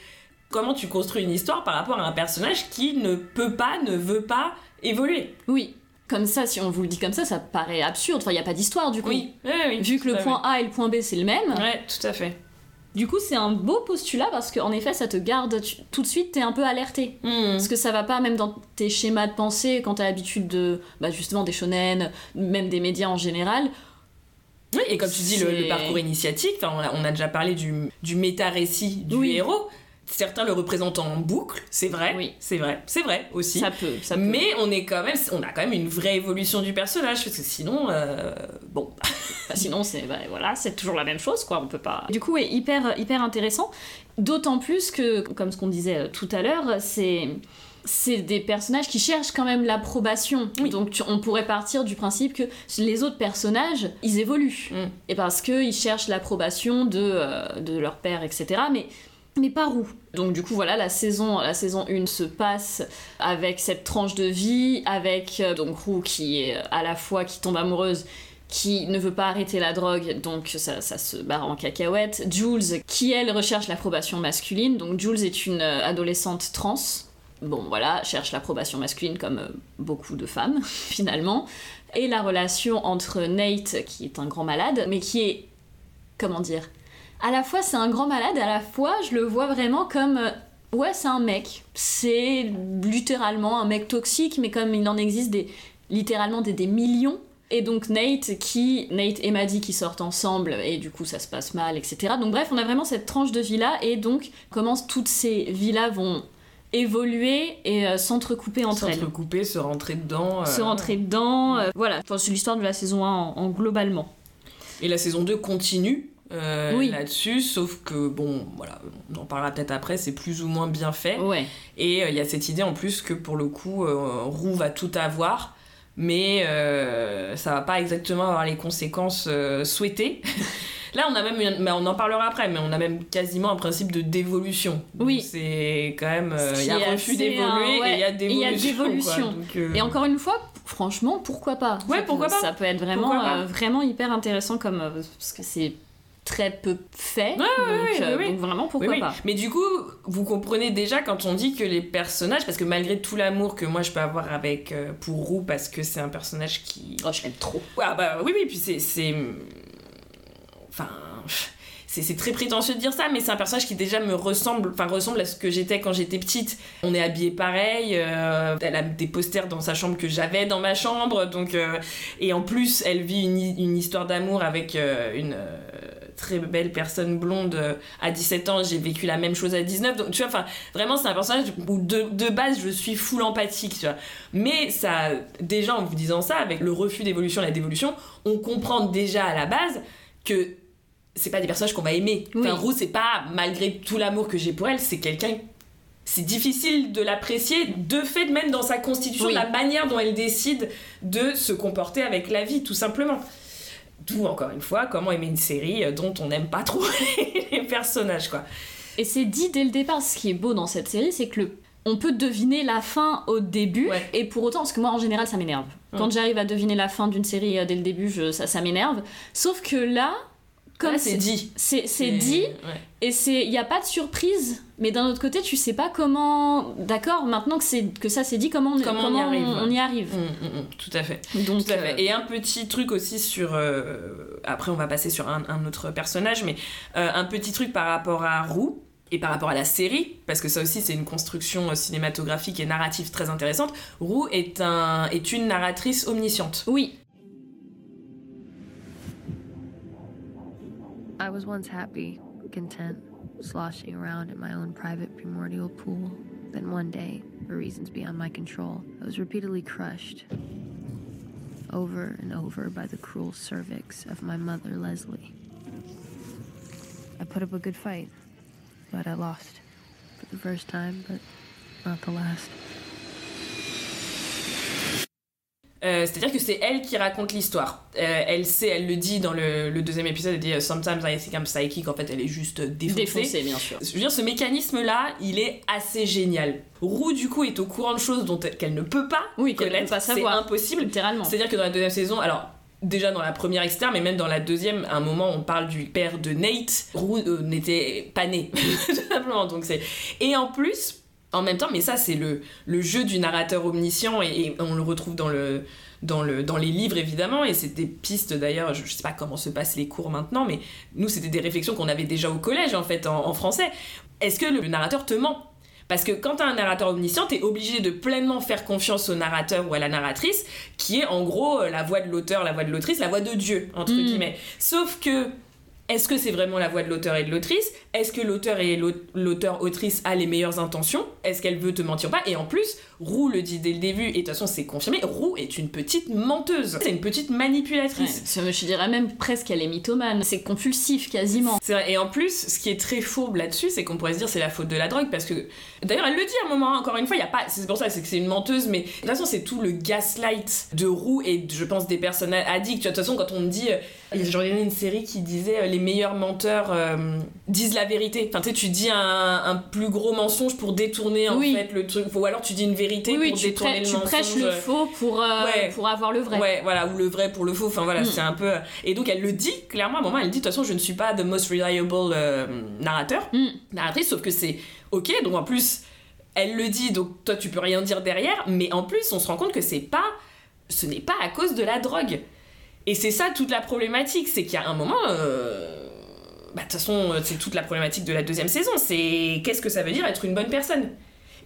Comment tu construis une histoire par rapport à un personnage qui ne peut pas, ne veut pas évoluer Oui, comme ça, si on vous le dit comme ça, ça paraît absurde. Enfin, il n'y a pas d'histoire du coup. Oui, oui, oui. Vu que le point A et le point B c'est le même. Ouais, tout à fait. Du coup c'est un beau postulat parce qu'en effet ça te garde, tu- tout de suite t'es un peu alerté. Hmm. Parce que ça va pas même dans tes schémas de pensée quand t'as l'habitude de, bah justement des shonen, même des médias en général. Oui, et comme tu dis, le, parcours initiatique, on, a, on a déjà parlé du, du méta-récit du Oui. héros. Certains le représentent en boucle, c'est vrai, Oui. c'est vrai, c'est vrai aussi. Ça peut, ça peut. Mais on est quand même, on a quand même une vraie évolution du personnage parce que sinon, euh, bon, Bah, sinon, c'est bah, voilà, c'est toujours la même chose, quoi. On peut pas. Du coup, ouais, hyper, hyper intéressant. D'autant plus que, comme ce qu'on disait euh, tout à l'heure, c'est c'est des personnages qui cherchent quand même l'approbation. Oui. Donc, tu- on pourrait partir du principe que les autres personnages, ils évoluent. Mm. Et parce qu'ils cherchent l'approbation de, euh, de leur père, etc. Mais mais pas Roux. Donc du coup voilà, la saison, la saison 1 se passe avec cette tranche de vie, avec euh, donc Roux qui est à la fois qui tombe amoureuse, qui ne veut pas arrêter la drogue, donc ça, se barre en cacahuète. Jules qui elle recherche l'approbation masculine, donc Jules est une euh, adolescente trans. Bon voilà, cherche l'approbation masculine comme euh, beaucoup de femmes finalement. Et la relation entre Nate, qui est un grand malade, mais qui est, comment dire, à la fois c'est un grand malade, à la fois je le vois vraiment comme euh, ouais c'est un mec, c'est littéralement un mec toxique, mais comme il en existe des littéralement des, des millions. Et donc Nate qui Nate et Maddie qui sortent ensemble et du coup ça se passe mal etc. Donc bref on a vraiment cette tranche de vie là et donc comment toutes ces vies là vont évoluer et euh, s'entrecouper entre elles s'entrecouper, se rentrer dedans. euh, se rentrer dedans. euh, voilà, Enfin, c'est l'histoire de la saison 1 en, en globalement. Et la saison 2 continue euh, Oui. là-dessus, sauf que, bon, voilà, on en parlera peut-être après, c'est plus ou moins bien fait. Ouais. Et euh, il y a cette idée en plus que pour le coup, euh, Roux va tout avoir, mais euh, ça va pas exactement avoir les conséquences souhaitées. Là, on a même, une- mais on en parlera après, mais on a même quasiment un principe de dévolution. Oui. C'est quand même, Ce il y a refus d'évoluer hein, ouais. et il y a dévolution. euh, Et encore une fois, franchement, pourquoi pas? Ouais, Ça pourquoi peut- pas Ça peut être vraiment, euh, vraiment hyper intéressant comme parce que c'est très peu fait. Ouais, donc, euh, ouais, donc vraiment pourquoi Oui, oui. pas Mais du coup, vous comprenez déjà quand on dit que les personnages, parce que malgré tout l'amour que moi je peux avoir avec euh, pour Roux, parce que c'est un personnage qui. Oh, je l'aime trop. Ah bah oui, oui, puis c'est. c'est- Enfin. C'est très prétentieux de dire ça, mais c'est un personnage qui déjà me ressemble, enfin ressemble à ce que j'étais quand j'étais petite. On est habillés pareil, euh, elle a des posters dans sa chambre que j'avais dans ma chambre, donc et en plus elle vit une, une histoire d'amour avec une très belle personne blonde euh, à 17 ans. J'ai vécu la même chose à 19, donc tu vois, enfin vraiment c'est un personnage où de, de base je suis full empathique, tu vois. Mais ça, déjà en vous disant ça, avec le refus d'évolution et la dévolution, on comprend déjà à la base que c'est pas des personnages qu'on va aimer. Enfin, Oui. Roux, c'est pas, malgré tout l'amour que j'ai pour elle, c'est quelqu'un. C'est difficile de l'apprécier, de fait, même dans sa constitution, Oui. la manière dont elle décide de se comporter avec la vie, tout simplement. D'où, encore une fois, comment aimer une série dont on n'aime pas trop les personnages, quoi. Et c'est dit dès le départ. Ce qui est beau dans cette série, c'est que le on peut deviner la fin au début Ouais. et pour autant parce que moi en général ça m'énerve. Quand j'arrive à deviner la fin d'une série euh, dès le début, je- ça, ça m'énerve. Sauf que là, comme c'est dit. c'est dit Ouais. Et c'est, il n'y a pas de surprise, mais d'un autre côté, tu sais pas comment. D'accord, maintenant que c'est que ça c'est dit, comment on, Comment on y arrive, on y arrive. Mm, mm, mm, tout à fait. Donc, Tout à fait. euh, Et un petit truc aussi sur. euh, après, on va passer sur un, un autre personnage, mais euh, un petit truc par rapport à Roux et par rapport à la série, parce que ça aussi c'est une construction cinématographique et narrative très intéressante. Roux est, un, est une narratrice omnisciente. oui, I was once happy, content, sloshing around in my own private primordial pool. Then one day, for reasons beyond my control, I was repeatedly crushed over and over by the cruel cervix of my mother, Leslie. I put up a good fight, but I lost. For the first time, but not the last. Euh, C'est-à-dire que c'est elle qui raconte l'histoire. Euh, elle sait, elle le dit dans le, le deuxième épisode, elle dit euh, Sometimes I think I'm psychic, en fait elle est juste défoncée. Défoncé, bien sûr. Je veux dire, ce mécanisme-là, il est assez génial. Roux, du coup, est au courant de choses dont elle, qu'elle ne peut pas Oui, connaître. pas C'est impossible. Littéralement. C'est-à-dire que dans la deuxième saison, alors déjà dans la première externe, mais même dans la deuxième, à un moment on parle du père de Nate. Roux euh, n'était pas né, tout simplement. Donc c'est et en plus. En même temps, mais ça c'est le, le jeu du narrateur omniscient et, et on le retrouve dans le, dans, le, dans les livres évidemment et c'est des pistes d'ailleurs, je, je sais pas comment se passent les cours maintenant, mais nous c'était des réflexions qu'on avait déjà au collège en fait en, en français. Est-ce que le, le narrateur te ment? Parce que quand t'as un narrateur omniscient, t'es obligé de pleinement faire confiance au narrateur ou à la narratrice, qui est en gros euh, la voix de l'auteur, la voix de l'autrice, la voix de Dieu, entre Mm. guillemets. Sauf que, est-ce que c'est vraiment la voix de l'auteur et de l'autrice? Est-ce que l'auteur et l'au- l'auteur-autrice a les meilleures intentions? Est-ce qu'elle veut te mentir ou pas? Et en plus, Roux le dit dès le début, et de toute façon c'est confirmé, Roux est une petite menteuse. C'est une petite Ouais, manipulatrice. ça, je dirais même presque qu'elle est mythomane. C'est compulsif quasiment. C'est vrai. Et en plus, ce qui est très fourbe là-dessus, c'est qu'on pourrait se dire c'est la faute de la drogue parce que d'ailleurs elle le dit à un moment. hein, encore une fois, il y a pas. C'est pour ça c'est que c'est une menteuse, mais de toute façon c'est tout le gaslight de Roux et je pense des personnes vois, De toute façon, quand on me dit, il y a genre il y a une série qui disait euh, les meilleurs menteurs euh, disent la vérité. Enfin tu sais, tu dis un, un plus gros mensonge pour détourner en Oui. fait le truc, ou alors tu dis une vérité Oui, oui, pour tu, détourner le tu mensonge. prêches le faux pour, euh, Ouais. pour avoir le vrai. Ouais, voilà, ou le vrai pour le faux. Enfin voilà, Mm. c'est un peu. Et donc elle le dit clairement à un moment. Elle dit de toute façon, je ne suis pas the most reliable euh, narrateur, Mm. narratrice, sauf que c'est ok. Donc en plus, elle le dit, donc toi tu peux rien dire derrière. Mais en plus, on se rend compte que c'est pas, ce n'est pas à cause de la drogue. Et c'est ça toute la problématique, c'est qu'il y a un moment. euh, Bah de toute façon, euh, c'est toute la problématique de la deuxième saison. C'est qu'est-ce que ça veut dire être une bonne personne?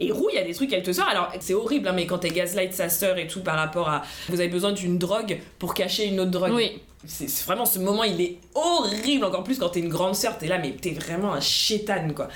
Et Roux, il y a des trucs qu'elle te sort. Alors, c'est horrible, hein, mais quand elle gaslight sa sœur et tout par rapport à. Vous avez besoin d'une drogue pour cacher une autre drogue. Oui. C'est vraiment ce moment, il est horrible. Encore plus quand t'es une grande sœur, t'es là, mais t'es vraiment un chétane, quoi.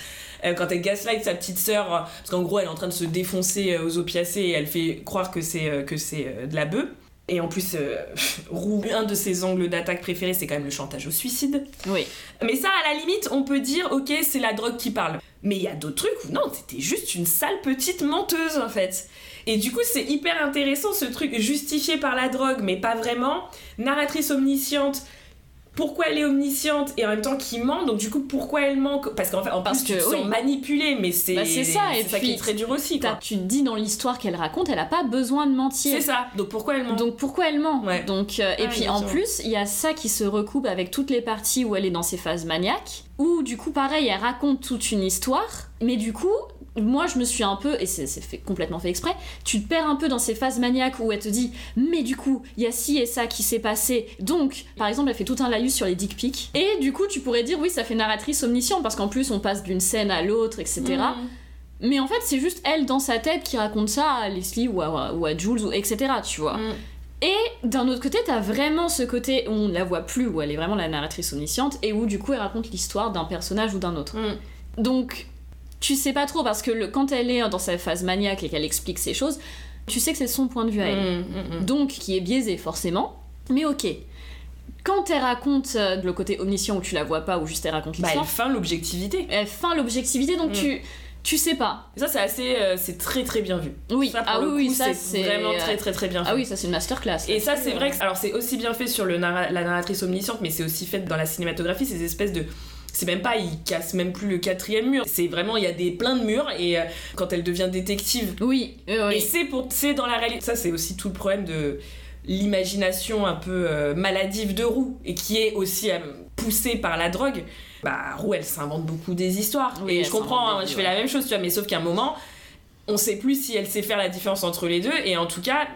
Euh, quand elle gaslight sa petite sœur, parce qu'en gros, elle est en train de se défoncer aux opiacés et elle fait croire que c'est euh, que c'est euh, de la bœuf. Et en plus, euh, Roux, un de ses angles d'attaque préférés, c'est quand même le chantage au suicide. Oui. Mais ça, à la limite, on peut dire, ok, c'est la drogue qui parle. Mais il y a d'autres trucs où non, c'était juste une sale petite menteuse en fait. Et du coup, c'est hyper intéressant ce truc justifié par la drogue, mais pas vraiment. Narratrice omnisciente. Pourquoi elle est omnisciente et en même temps qui ment Donc du coup, pourquoi elle ment Parce qu'en fait, en Parce plus, tu que, te oui. sens manipulée, mais c'est Bah, c'est ça, et ça qui est très dur aussi. Quoi. Tu te dis dans l'histoire qu'elle raconte, elle a pas besoin de mentir. C'est ça. Donc pourquoi elle ment? Donc pourquoi elle ment? Ouais. Donc euh, et puis en sûr. plus il y a ça qui se recoupe avec toutes les parties où elle est dans ses phases maniaques où du coup pareil elle raconte toute une histoire mais du coup moi je me suis un peu et c'est fait complètement fait exprès tu te perds un peu dans ces phases maniaques où elle te dit mais du coup il y a ci et ça qui s'est passé donc par exemple elle fait tout un laïus sur les dick pics et du coup tu pourrais dire oui ça fait narratrice omnisciente parce qu'en plus on passe d'une scène à l'autre etc Mm. mais en fait c'est juste elle dans sa tête qui raconte ça à Leslie ou à, ou à Jules ou etc tu vois Mm. et d'un autre côté, t'as vraiment ce côté où on la voit plus, où elle est vraiment la narratrice omnisciente, et où du coup elle raconte l'histoire d'un personnage ou d'un autre. Mm. Donc, tu sais pas trop, parce que le- quand elle est dans sa phase maniaque et qu'elle explique ces choses, tu sais que c'est son point de vue à elle. Mm, mm, mm. Donc, qui est biaisé forcément, mais ok. Quand elle raconte euh, le côté omniscient où tu la vois pas, ou juste elle raconte Bah, l'histoire, elle feint l'objectivité. elle feint l'objectivité, donc tu, tu sais pas. Ça, c'est assez. euh, c'est très très bien vu. Oui, Ça, pour ah le oui, oui, coup, ça c'est c'est. vraiment très très très bien fait. Ah oui, ça c'est une masterclass. Et ça, c'est vrai que. Alors, c'est aussi bien fait sur le narra- la narratrice omnisciente, mais c'est aussi fait dans la cinématographie, ces espèces de. C'est même pas, il casse même plus le quatrième mur. C'est vraiment, il y a des plein de murs, et euh, quand elle devient détective. Oui, oui, oui. Et c'est pour. C'est dans la réalité. Ça, c'est aussi tout le problème de l'imagination un peu euh, maladive de Roux, et qui est aussi euh, poussée par la drogue. Bah, Roux, elle s'invente beaucoup des histoires. Oui, et je comprends, hein, des je fais ouais. la même chose, tu vois, mais sauf qu'à un moment, on sait plus si elle sait faire la différence entre les deux, et en tout cas,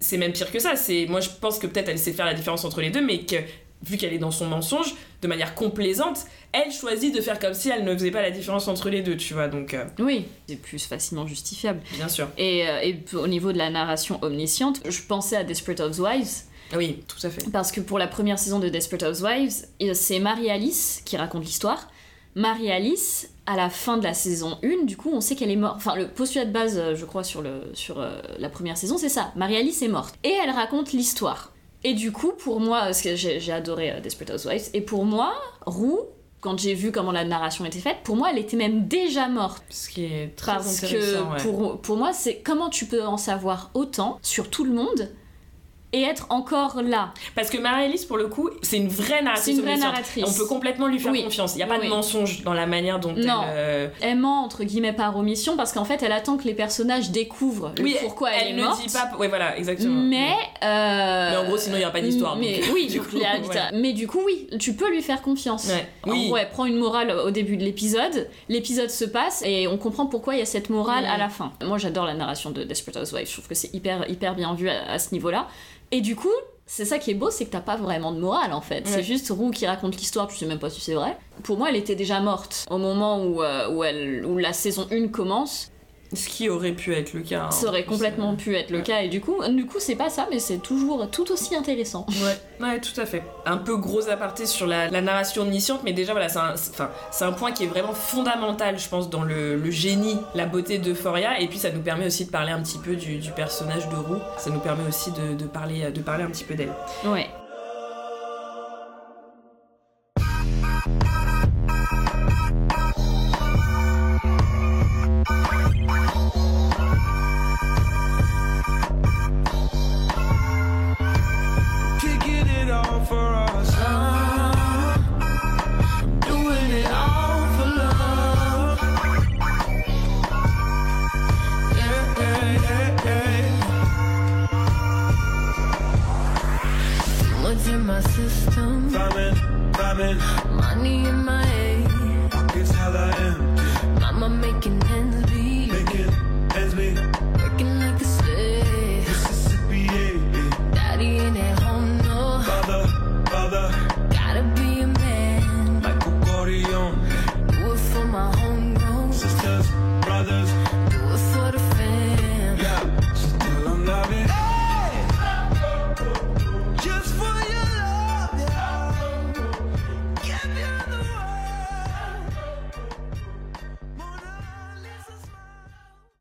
c'est même pire que ça. C'est moi je pense que peut-être elle sait faire la différence entre les deux, mais que vu qu'elle est dans son mensonge, de manière complaisante, elle choisit de faire comme si elle ne faisait pas la différence entre les deux, tu vois. Donc euh, Oui, c'est plus facilement justifiable. bien sûr. Et, euh, et au niveau de la narration omnisciente, je pensais à Desperate Housewives, Oui, tout à fait. parce que pour la première saison de Desperate Housewives, euh, c'est Marie-Alice qui raconte l'histoire. Marie-Alice, à la fin de la saison 1, du coup, on sait qu'elle est morte. Enfin, le postulat de base, je crois, sur, le, sur la première saison, c'est ça. Marie-Alice est morte. Et elle raconte l'histoire. Et du coup, pour moi, parce que j'ai adoré euh, Desperate Housewives, et pour moi, Roux, quand j'ai vu comment la narration était faite, pour moi, elle était même déjà morte. Ce qui est très Parce intéressant. que ouais. pour, pour moi, c'est comment tu peux en savoir autant sur tout le monde et être encore là. Parce que Marie-Élise, pour le coup, c'est une vraie narratrice. C'est une vraie narratrice. On peut complètement lui faire Oui. confiance. Il n'y a pas Oui. de mensonge dans la manière dont Non. elle. euh, Elle ment entre guillemets par omission parce qu'en fait elle attend que les personnages découvrent le Oui, pourquoi elle, elle est ne morte. dit pas. Ouais, voilà, exactement. Mais, euh, Mais en gros, sinon, il y aura pas d'histoire, Mais donc, oui, du coup, a- voilà. mais du coup, oui, tu peux lui faire confiance. Ouais. En Oui. gros, elle prend une morale au début de l'épisode, l'épisode se passe et on comprend pourquoi il y a cette morale à la fin. Moi, j'adore la narration de Desperate Housewives. Je trouve que c'est hyper, hyper bien vu à, à ce niveau-là. Et du coup, c'est ça qui est beau, c'est que t'as pas vraiment de morale en fait. Ouais. C'est juste Roux qui raconte l'histoire, tu sais même pas si c'est vrai. Pour moi, elle était déjà morte au moment où, euh, où, elle, où la saison 1 commence. Ce qui aurait pu être le cas. hein, Ça aurait complètement euh, pu être le cas et du coup, du coup, c'est pas ça, mais c'est toujours tout aussi intéressant. Ouais, ouais, tout à fait. Un peu gros aparté sur la, la narration omnisciente, mais déjà, voilà, c'est un, enfin, un point qui est vraiment fondamental, je pense, dans le, le génie, la beauté d'Euphoria. Et puis, ça nous permet aussi de parler un petit peu du, du personnage de Roux. Ça nous permet aussi de, de parler, de parler un petit peu d'elle. Ouais.